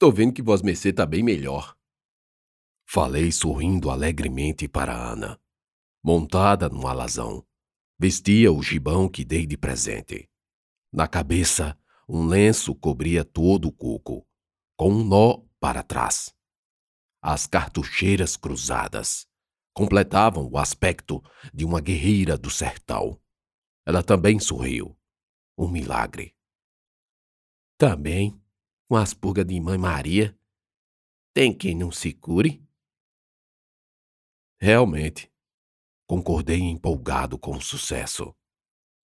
Estou vendo que vós mercê tá bem melhor. Falei sorrindo alegremente para Ana. Montada num alazão, vestia o gibão que dei de presente. Na cabeça, um lenço cobria todo o coco, com um nó para trás. As cartucheiras cruzadas completavam o aspecto de uma guerreira do sertão. Ela também sorriu. Um milagre. Também, com as pulgas de Mãe Maria, tem quem não se cure? Realmente, concordei empolgado com o sucesso.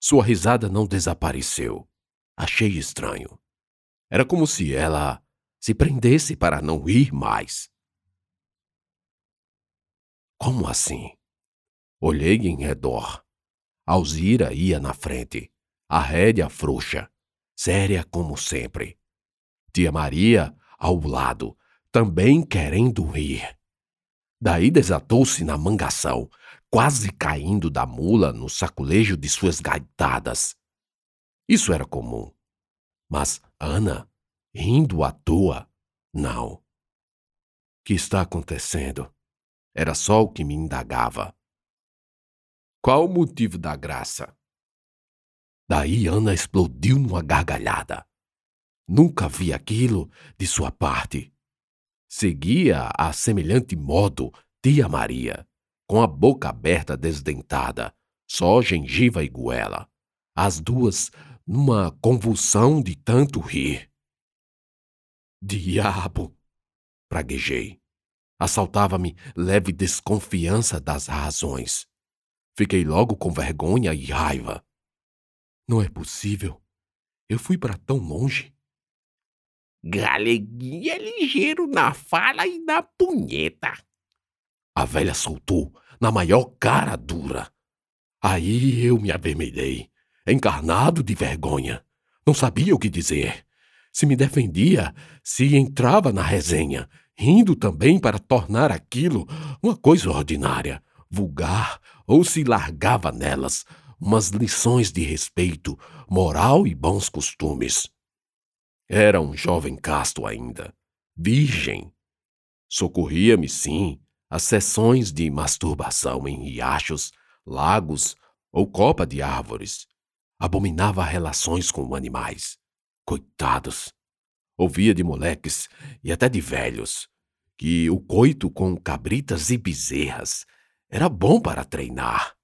Sua risada não desapareceu. Achei estranho. Era como se ela se prendesse para não rir mais. Como assim? Olhei em redor. Alzira ia na frente, a rédea frouxa, séria como sempre. Tia Maria ao lado, também querendo rir. Daí desatou-se na mangação, quase caindo da mula no saculejo de suas gaitadas. Isso era comum. Mas Ana, rindo à toa, não. Que está acontecendo? Era só o que me indagava. Qual o motivo da graça? Daí Ana explodiu numa gargalhada. Nunca vi aquilo de sua parte. Seguia a semelhante modo tia Maria, com a boca aberta desdentada, só gengiva e goela, as duas numa convulsão de tanto rir. Diabo! praguejei. Assaltava-me leve desconfiança das razões. Fiquei logo com vergonha e raiva. Não é possível. Eu fui para tão longe. Galeguinha é ligeiro na fala e na punheta. A velha soltou na maior cara dura. Aí eu me avermelhei, encarnado de vergonha. Não sabia o que dizer. Se me defendia, se entrava na resenha, rindo também para tornar aquilo uma coisa ordinária, vulgar, ou se largava nelas umas lições de respeito, moral e bons costumes. Era um jovem casto ainda, virgem. Socorria-me, sim, às sessões de masturbação em riachos, lagos ou copa de árvores. Abominava relações com animais. Coitados! Ouvia de moleques e até de velhos que o coito com cabritas e bezerras era bom para treinar.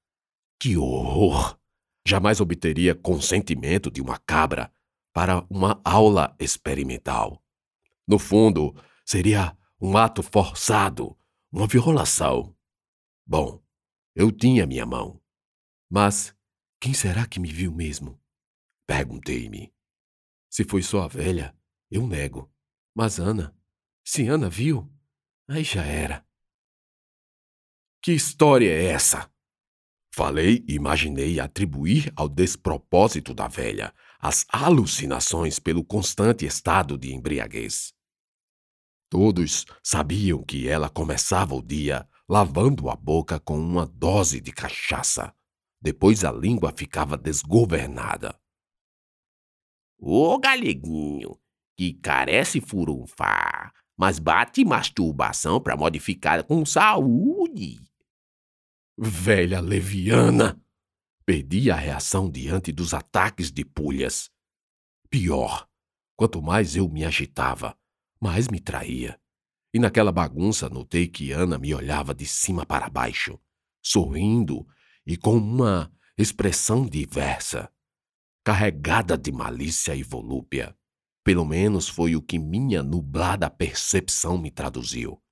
Que horror! Jamais obteria consentimento de uma cabra para uma aula experimental. No fundo, seria um ato forçado, uma violação. Bom, eu tinha minha mão. Mas quem será que me viu mesmo? Perguntei-me. Se foi só a velha, eu nego. Mas Ana, se Ana viu, aí já era. Que história é essa? Falei e imaginei atribuir ao despropósito da velha as alucinações pelo constante estado de embriaguez. Todos sabiam que ela começava o dia lavando a boca com uma dose de cachaça. Depois a língua ficava desgovernada. Ô galeguinho, que carece furunfar, mas bate masturbação para modificar com saúde. Velha leviana! Perdi a reação diante dos ataques de pulhas. Pior, quanto mais eu me agitava, mais me traía. E naquela bagunça notei que Ana me olhava de cima para baixo, sorrindo e com uma expressão diversa carregada de malícia e volúpia. Pelo menos foi o que minha nublada percepção me traduziu.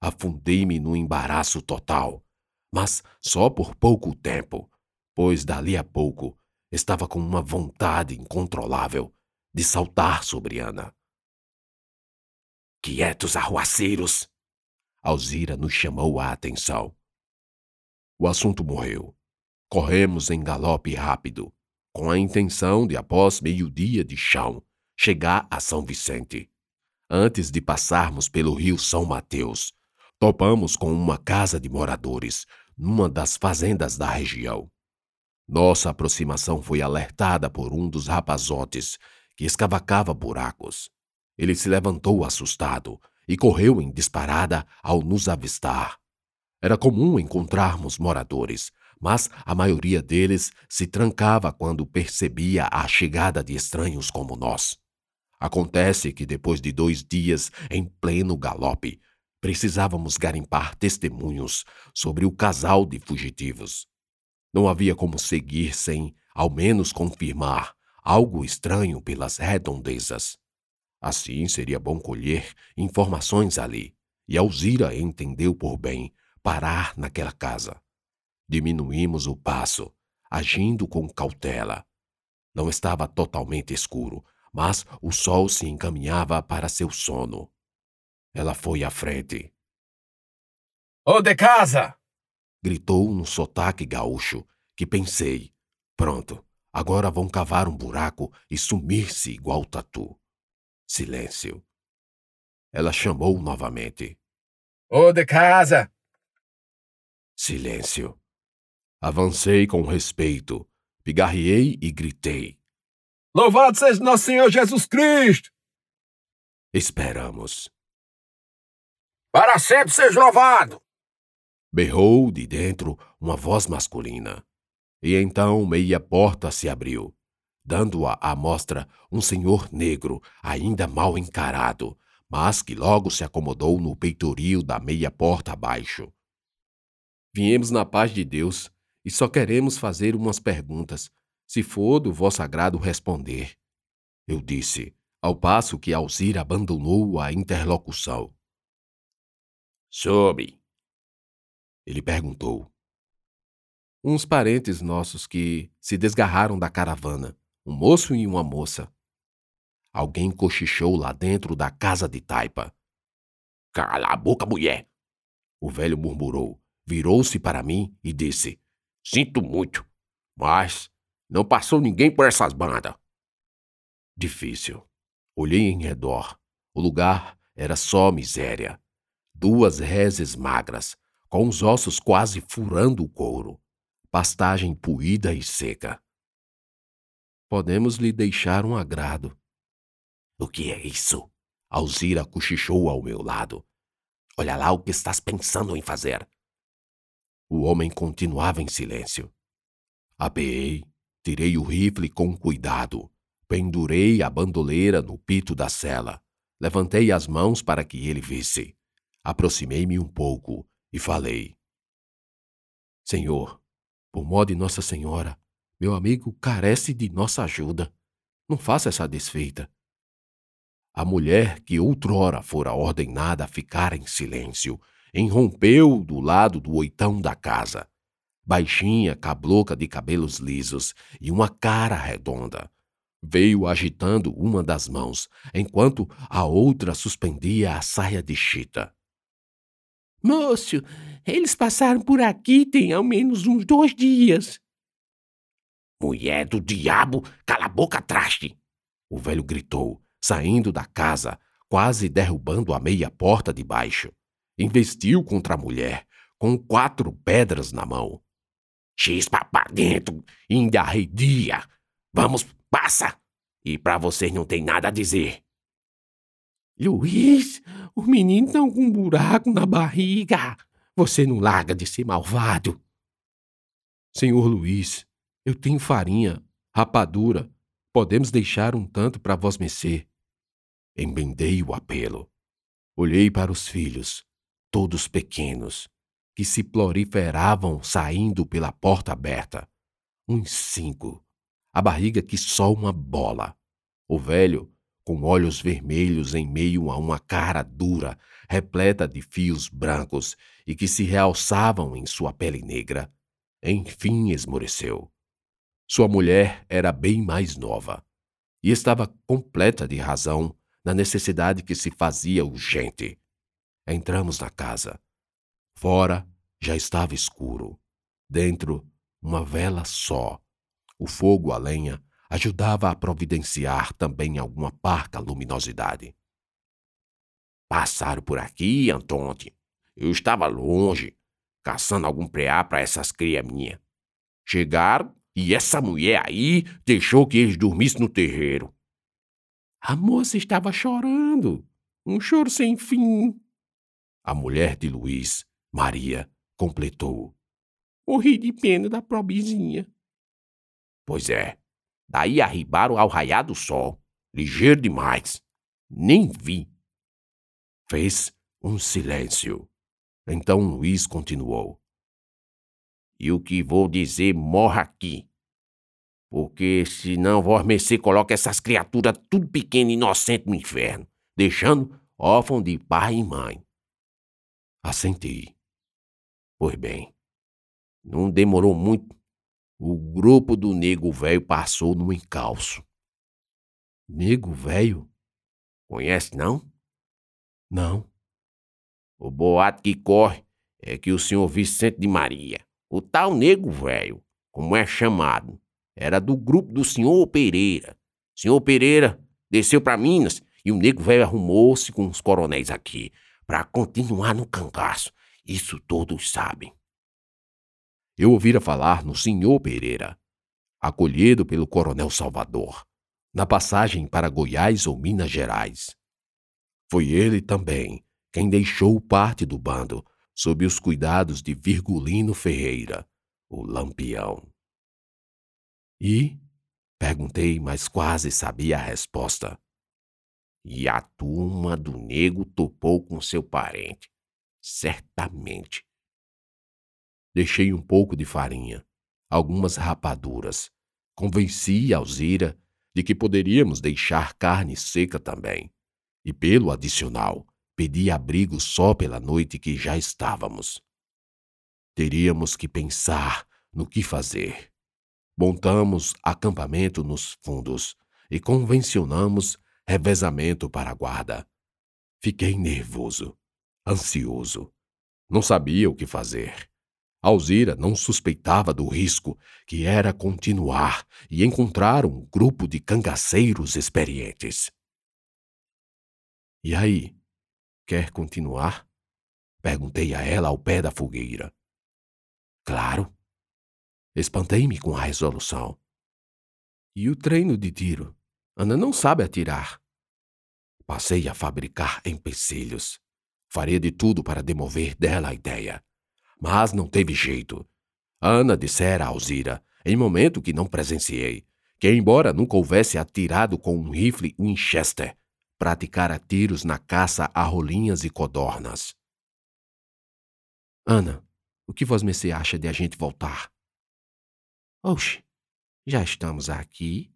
Afundei-me no embaraço total, mas só por pouco tempo, pois dali a pouco estava com uma vontade incontrolável de saltar sobre Ana. Quietos, arruaceiros! Alzira nos chamou a atenção. O assunto morreu. Corremos em galope rápido, com a intenção de, após meio-dia de chão, chegar a São Vicente. Antes de passarmos pelo rio São Mateus, topamos com uma casa de moradores, numa das fazendas da região. Nossa aproximação foi alertada por um dos rapazotes que escavacava buracos. Ele se levantou assustado e correu em disparada ao nos avistar. Era comum encontrarmos moradores, mas a maioria deles se trancava quando percebia a chegada de estranhos como nós. Acontece que depois de dois dias em pleno galope, precisávamos garimpar testemunhos sobre o casal de fugitivos. Não havia como seguir sem, ao menos, confirmar algo estranho pelas redondezas. Assim seria bom colher informações ali, e Alzira entendeu por bem parar naquela casa. Diminuímos o passo, agindo com cautela. Não estava totalmente escuro, mas o sol se encaminhava para seu sono. Ela foi à frente. Ô de casa! gritou no sotaque gaúcho, que pensei: pronto, agora vão cavar um buraco e sumir-se igual tatu. Silêncio. Ela chamou novamente. Ô de casa! Silêncio. Avancei com respeito, pigarreei e gritei. Louvado seja nosso Senhor Jesus Cristo! Esperamos. Para sempre seja louvado! Berrou de dentro uma voz masculina. E então meia porta se abriu, dando-a à mostra um senhor negro, ainda mal encarado, mas que logo se acomodou no peitoril da meia porta abaixo. Viemos na paz de Deus e só queremos fazer umas perguntas, se for do vosso agrado responder. Eu disse, ao passo que Alzira abandonou a interlocução. Sobre. Ele perguntou. Uns parentes nossos que se desgarraram da caravana, um moço e uma moça. Alguém cochichou lá dentro da casa de taipa. Cala a boca, mulher! O velho murmurou, virou-se para mim e disse: Sinto muito, mas não passou ninguém por essas bandas. Difícil. Olhei em redor. O lugar era só miséria. Duas reses magras, com os ossos quase furando o couro. Pastagem puída e seca. Podemos lhe deixar um agrado. O que é isso? Alzira cochichou ao meu lado. Olha lá o que estás pensando em fazer. O homem continuava em silêncio. Apeei, tirei o rifle com cuidado, pendurei a bandoleira no pito da cela, levantei as mãos para que ele visse. Aproximei-me um pouco e falei: Senhor, por modo de Nossa Senhora, meu amigo carece de nossa ajuda. Não faça essa desfeita. A mulher que outrora fora ordenada a ficar em silêncio enrompeu do lado do oitão da casa. Baixinha, cabloca de cabelos lisos e uma cara redonda. Veio agitando uma das mãos, enquanto a outra suspendia a saia de chita. Moço, eles passaram por aqui tem ao menos uns dois dias. Mulher do diabo, cala a boca, traste! O velho gritou, saindo da casa, quase derrubando a meia porta de baixo investiu contra a mulher, com quatro pedras na mão. Chispa para dentro, ainda arredia. Vamos, passa! E para você não tem nada a dizer. Luiz, o menino tá com um buraco na barriga. Você não larga de ser malvado. Senhor Luiz, eu tenho farinha, rapadura. Podemos deixar um tanto para vós mecer. Embendei o apelo. Olhei para os filhos todos pequenos, que se proliferavam saindo pela porta aberta. Uns cinco, a barriga que só uma bola. O velho, com olhos vermelhos em meio a uma cara dura, repleta de fios brancos e que se realçavam em sua pele negra, enfim esmoreceu. Sua mulher era bem mais nova e estava completa de razão na necessidade que se fazia urgente. Entramos na casa. Fora já estava escuro. Dentro, uma vela só. O fogo a lenha ajudava a providenciar também alguma parca luminosidade. Passaram por aqui, Antônio. Eu estava longe, caçando algum preá para essas cria minha. Chegaram e essa mulher aí deixou que eles dormissem no terreiro. A moça estava chorando, um choro sem fim. A mulher de Luiz, Maria, completou. Morri de pena da pobrezinha. Pois é, daí arribaram ao raiar do sol, ligeiro demais. Nem vi. Fez um silêncio. Então Luiz continuou. E o que vou dizer morra aqui. Porque senão Vós Mercê coloca essas criaturas tudo pequeno e inocente no inferno, deixando órfão de pai e mãe. Assenti. Pois bem, não demorou muito, o grupo do nego velho passou no encalço. Nego velho? Conhece, não? Não. O boato que corre é que o senhor Vicente de Maria, o tal nego velho, como é chamado, era do grupo do senhor Pereira. Senhor Pereira desceu para Minas e o nego velho arrumou-se com os coronéis aqui para continuar no cangaço. Isso todos sabem. Eu ouvira falar no senhor Pereira, acolhido pelo coronel Salvador, na passagem para Goiás ou Minas Gerais. Foi ele também quem deixou parte do bando sob os cuidados de Virgulino Ferreira, o lampião. E? Perguntei, mas quase sabia a resposta. E a turma do nego topou com seu parente. Certamente. Deixei um pouco de farinha, algumas rapaduras. Convenci Alzira de que poderíamos deixar carne seca também. E pelo adicional, Pedi abrigo só pela noite que já estávamos. Teríamos que pensar no que fazer. Montamos acampamento nos fundos e convencionamos revezamento para a guarda. Fiquei nervoso, ansioso. Não sabia o que fazer. Alzira não suspeitava do risco que era continuar e encontrar um grupo de cangaceiros experientes. E aí? Quer continuar? Perguntei a ela ao pé da fogueira. Claro. Espantei-me com a resolução. E o treino de tiro? Ana não sabe atirar. Passei a fabricar empecilhos. Faria de tudo para demover dela a ideia. Mas não teve jeito. Ana dissera a Alzira, em momento que não presenciei, que embora nunca houvesse atirado com um rifle Winchester, praticara tiros na caça a rolinhas e codornas. Ana, o que Vosmecê acha de a gente voltar? Oxe, já estamos aqui.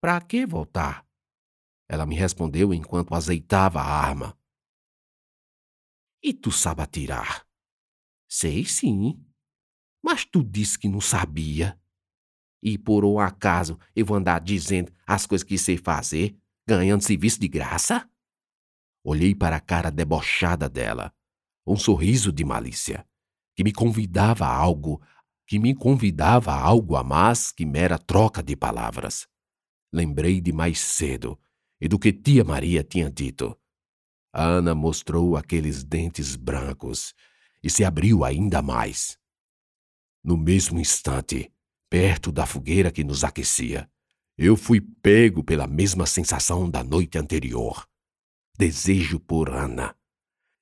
Pra que voltar? Ela me respondeu enquanto azeitava a arma. E tu sabe atirar? Sei sim. Mas tu disse que não sabia. E por um acaso eu vou andar dizendo as coisas que sei fazer ganhando serviço de graça? Olhei para a cara debochada dela, um sorriso de malícia, que me convidava a algo, que me convidava a algo a mais que mera troca de palavras. Lembrei de mais cedo e do que tia Maria tinha dito. Ana mostrou aqueles dentes brancos e se abriu ainda mais. No mesmo instante, perto da fogueira que nos aquecia, eu fui pego pela mesma sensação da noite anterior. Desejo por Ana.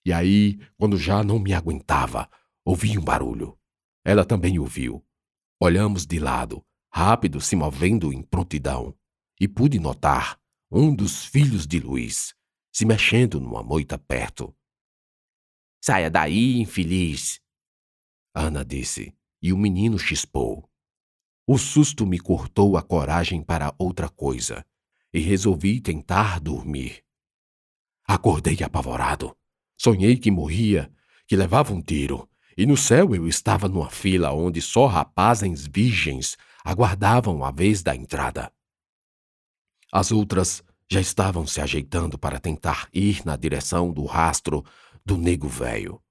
E aí, quando já não me aguentava, ouvi um barulho. Ela também ouviu. Olhamos de lado, rápido se movendo em prontidão, e pude notar um dos filhos de Luiz se mexendo numa moita perto. Saia daí, infeliz! Ana disse, e o menino chispou. O susto me cortou a coragem para outra coisa e resolvi tentar dormir. Acordei apavorado. Sonhei que morria, que levava um tiro, e no céu eu estava numa fila onde só rapazes virgens aguardavam a vez da entrada. As outras já estavam se ajeitando para tentar ir na direção do rastro do nego velho.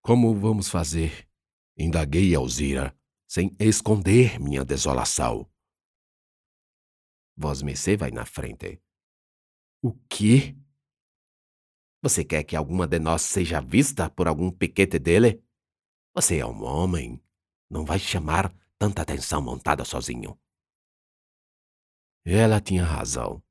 Como vamos fazer? Indaguei Alzira, sem esconder minha desolação. Vosmecê vai na frente. O quê? Você quer que alguma de nós seja vista por algum piquete dele? Você é um homem. Não vai chamar tanta atenção montada sozinho. Ela tinha razão.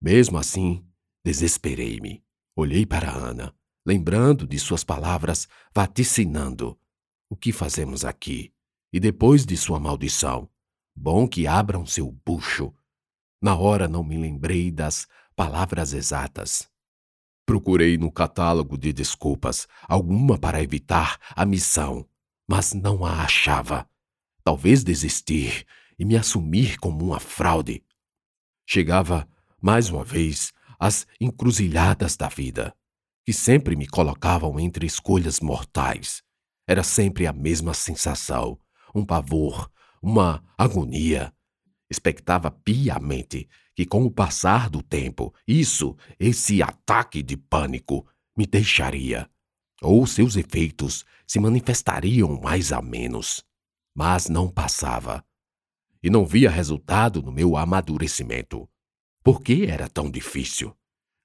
Mesmo assim, desesperei-me. Olhei para Ana, lembrando de suas palavras vaticinando: O que fazemos aqui? E depois de sua maldição, bom que abram seu bucho. Na hora não me lembrei das palavras exatas. Procurei no catálogo de desculpas alguma para evitar a missão, mas não a achava. Talvez desistir e me assumir como uma fraude. Chegava, mais uma vez, às encruzilhadas da vida, que sempre me colocavam entre escolhas mortais. Era sempre a mesma sensação, um pavor, uma agonia. Expectava piamente que, com o passar do tempo, isso, esse ataque de pânico, me deixaria, ou seus efeitos se manifestariam mais a menos. Mas não passava e não via resultado no meu amadurecimento. Por que era tão difícil?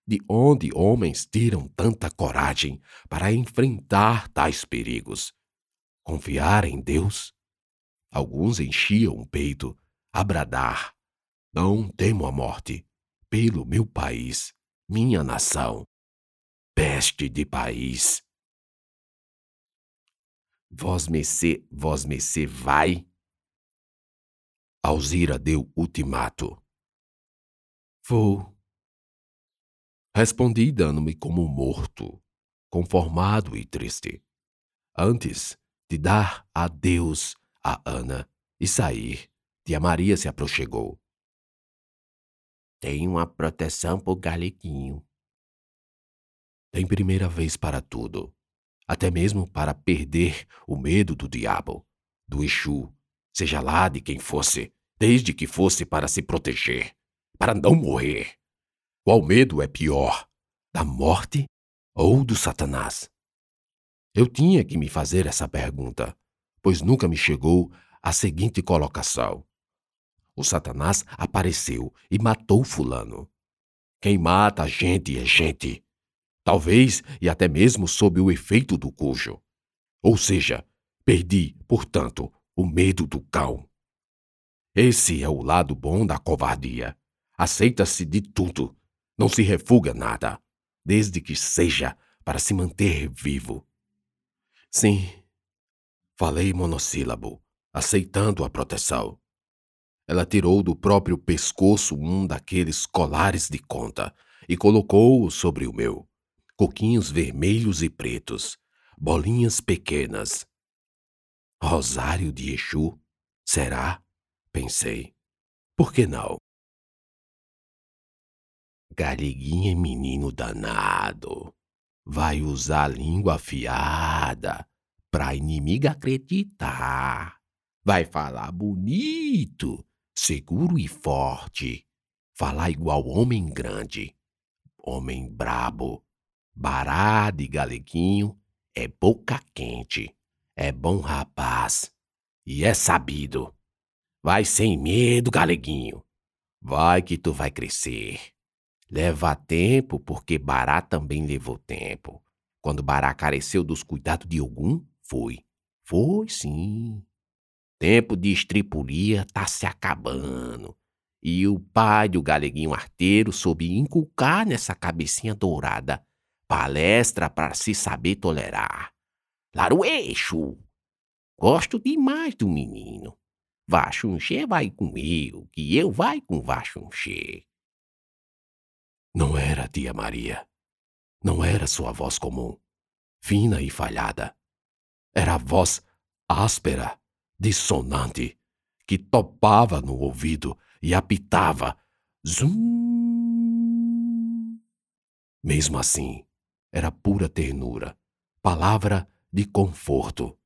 De onde homens tiram tanta coragem para enfrentar tais perigos? Confiar em Deus? Alguns enchiam o peito a bradar: Não temo a morte, pelo meu país, minha nação. Peste de país. Vós mecê, vós mecê vai Alzira deu ultimato. Vou. Respondi dando-me como morto, conformado e triste. Antes de dar adeus a Ana e sair, tia Maria se aproximou. Tem uma proteção pro galeguinho. Tem primeira vez para tudo, até mesmo para perder o medo do diabo, do Exu, seja lá de quem fosse desde que fosse para se proteger, para não morrer. Qual medo é pior, da morte ou do Satanás? Eu tinha que me fazer essa pergunta, pois nunca me chegou a seguinte colocação. O Satanás apareceu e matou Fulano. Quem mata a gente é gente. Talvez e até mesmo sob o efeito do cujo. Ou seja, perdi, portanto, o medo do cão. Esse é o lado bom da covardia. Aceita-se de tudo, não se refuga nada, desde que seja para se manter vivo. Sim, falei monossílabo, aceitando a proteção. Ela tirou do próprio pescoço um daqueles colares de conta e colocou-o sobre o meu. Coquinhos vermelhos e pretos, bolinhas pequenas. Rosário de Exu, será? Pensei. Por que não? Galeguinha é menino danado. Vai usar língua afiada pra inimiga acreditar. Vai falar bonito, seguro e forte. Falar igual homem grande. Homem brabo. Bará de galeguinho é boca quente. É bom rapaz. E é sabido. Vai sem medo, galeguinho. Vai que tu vai crescer. Leva tempo, porque Bará também levou tempo. Quando Bará careceu dos cuidados de algum, foi. Foi sim. Tempo de estripulia tá se acabando. E o pai do galeguinho arteiro soube inculcar nessa cabecinha dourada palestra para se saber tolerar. Larueixo! Gosto demais do menino. Vachunche vai com eu, que eu vai com Vachunche. Era tia Maria. Não era sua voz comum, fina e falhada. Era a voz áspera, dissonante, que topava no ouvido e apitava zum. Mesmo assim, era pura ternura, palavra de conforto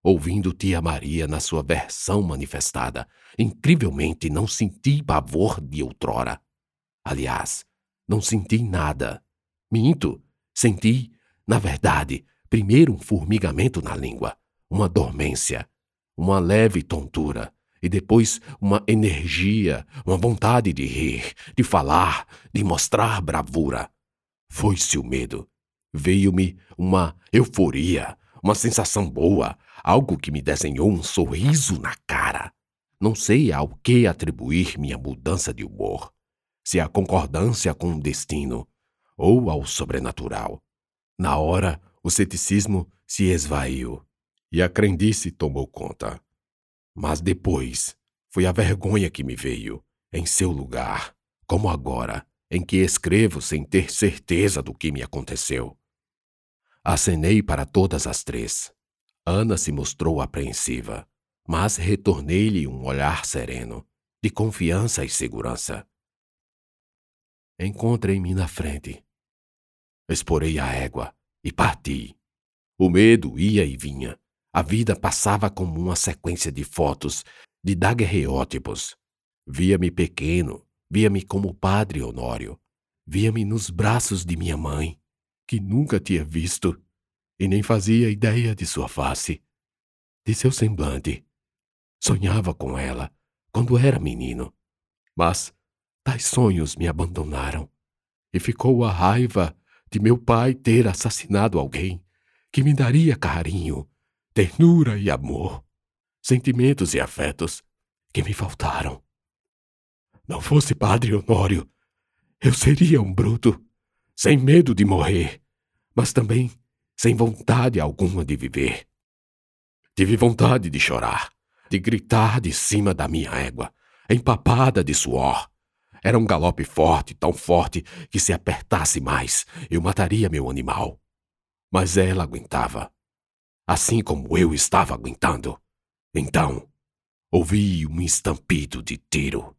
Ouvindo tia Maria na sua versão manifestada, incrivelmente não senti pavor de outrora. Aliás, não senti nada. Minto, senti, na verdade, primeiro um formigamento na língua, uma dormência, uma leve tontura, e depois uma energia, uma vontade de rir, de falar, de mostrar bravura. Foi-se o medo. Veio-me uma euforia, uma sensação boa, algo que me desenhou um sorriso na cara. Não sei ao que atribuir minha mudança de humor. Se a concordância com o destino ou ao sobrenatural. Na hora, o ceticismo se esvaiu e a crendice tomou conta. Mas depois, foi a vergonha que me veio, em seu lugar, como agora, em que escrevo sem ter certeza do que me aconteceu. Acenei para todas as três. Ana se mostrou apreensiva, mas retornei-lhe um olhar sereno, de confiança e segurança. Encontrei-me na frente. Exporei a égua e parti. O medo ia e vinha. A vida passava como uma sequência de fotos, de daguerreótipos. Via-me pequeno, via-me como padre Honório. Via-me nos braços de minha mãe, que nunca tinha visto e nem fazia ideia de sua face, de seu semblante. Sonhava com ela quando era menino, mas tais sonhos me abandonaram e ficou a raiva de meu pai ter assassinado alguém que me daria carinho, ternura e amor, sentimentos e afetos que me faltaram. Não fosse Padre Honório, eu seria um bruto, sem medo de morrer, mas também sem vontade alguma de viver. Tive vontade de chorar, de gritar de cima da minha égua, empapada de suor, era um galope forte, tão forte que se apertasse mais, eu mataria meu animal. Mas ela aguentava, assim como eu estava aguentando. Então, ouvi um estampido de tiro.